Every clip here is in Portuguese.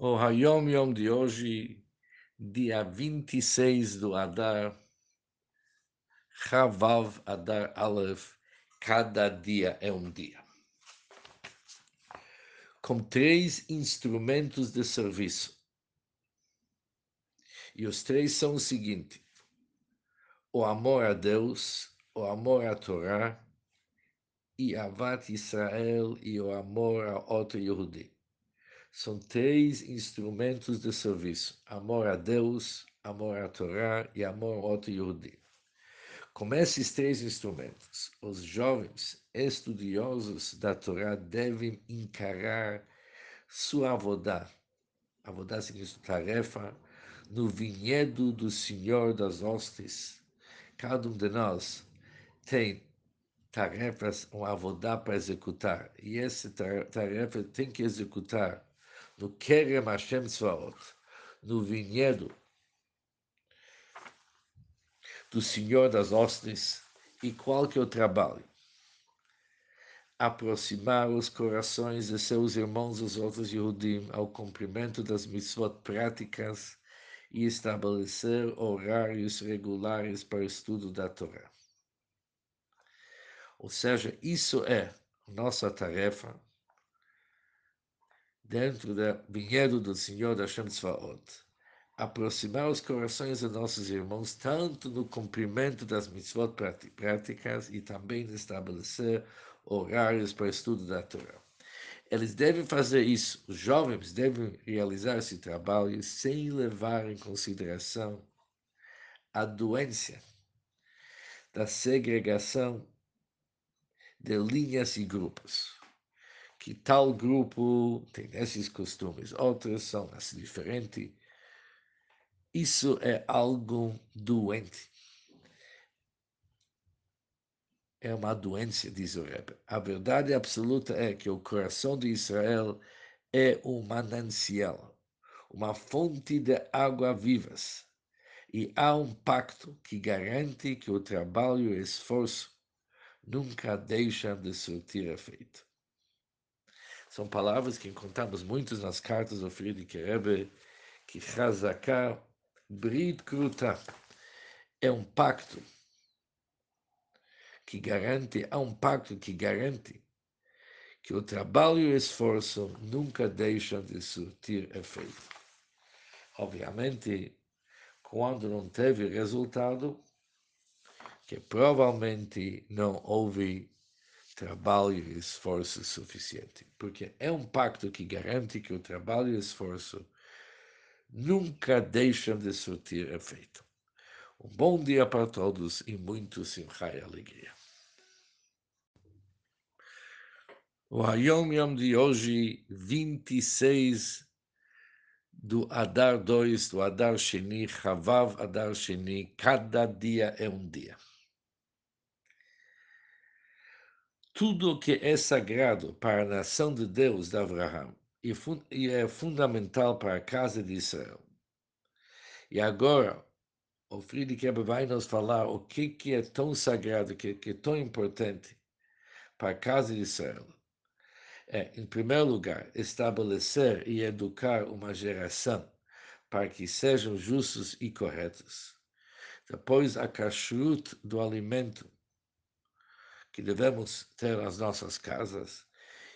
O Hayom Yom de hoje, dia 26 do Adar, Chavav Adar Aleph, cada dia é um dia. Com três instrumentos de serviço. E os três são o seguinte: o amor a Deus, o amor à Torá e Avat Israel e o amor a outro Yehudi. São três instrumentos de serviço: amor a Deus, amor à Torá e amor ao outro Yehudi. Com esses três instrumentos, os jovens estudiosos da Torá devem encarar sua avodá. Avodá significa tarefa no vinhedo do Senhor das Hostes. Cada um de nós tem tarefas, um avodá para executar. E essa tarefa tem que executar no Kerem Hashem Tzvaot, no vinhedo do Senhor das Hostes, e qual que é o trabalho? Aproximar os corações de seus irmãos, os outros Yehudim, ao cumprimento das mitzvot práticas e estabelecer horários regulares para o estudo da Torá. Ou seja, isso é nossa tarefa dentro do vinhedo do Senhor da Hashem Tzvaot, aproximar os corações de nossos irmãos, tanto no cumprimento das mitzvot práticas e também estabelecer horários para estudo da Torá. Eles devem fazer isso, os jovens devem realizar esse trabalho sem levar em consideração a doença da segregação de linhas e grupos que tal grupo tem esses costumes, outros são assim diferentes. Isso é algo doente. É uma doença, diz o Rebbe. A verdade absoluta é que o coração de Israel é um manancial, uma fonte de água vivas. E há um pacto que garante que o trabalho e o esforço nunca deixam de surtir efeito. São palavras que encontramos muitas nas cartas do Friedrich Rebbe, que Chazaká, Brit Kruta, é um pacto que garante, há um pacto que garante que o trabalho e o esforço nunca deixam de surtir efeito. Obviamente, quando não teve resultado, que provavelmente não houve trabalho e esforço suficiente, porque é um pacto que garante que o trabalho e esforço nunca deixam de surtir efeito. Um bom dia para todos e muito simcha e alegria. O Hayom Yom de hoje, 26 do Adar 2, do Adar Sheni, Chavav Adar Sheni, cada dia é um dia. Tudo que é sagrado para a nação de Deus de Abraão e é fundamental para a casa de Israel. E agora, o Friedrich vai nos falar o que, que é tão sagrado, que, que é tão importante para a casa de Israel. É, em primeiro lugar, estabelecer e educar uma geração para que sejam justos e corretos. Depois, a kashrut do alimento que devemos ter nas nossas casas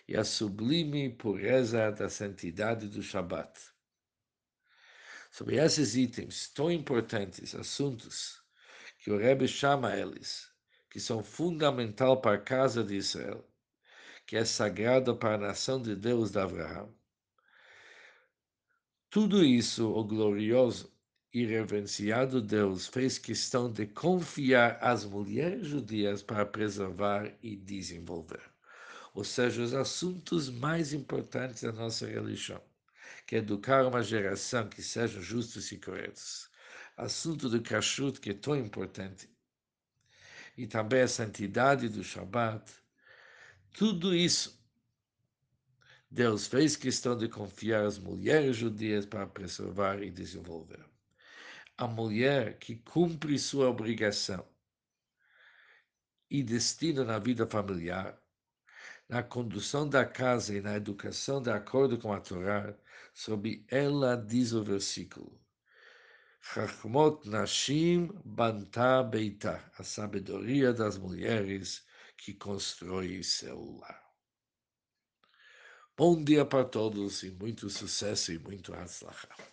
e a sublime pureza da santidade do Shabat. Sobre esses itens tão importantes, assuntos que o Rebbe chama eles, que são fundamental para a casa de Israel, que é sagrada para a nação de Deus de Abraão. Tudo isso, o glorioso, e reverenciado Deus fez questão de confiar às mulheres judias para preservar e desenvolver. Ou seja, os assuntos mais importantes da nossa religião, que é educar uma geração que sejam justos e corretos. Assunto do kashrut, que é tão importante. E também a santidade do Shabat. Tudo isso Deus fez questão de confiar às mulheres judias para preservar e desenvolver a mulher que cumpre sua obrigação e destino na vida familiar, na condução da casa e na educação de acordo com a Torá, sobre ela diz o versículo. Chachmot Nashim Banta Beita, a sabedoria das mulheres que constrói seu lar. Bom dia para todos e muito sucesso e muito Hatzlacha.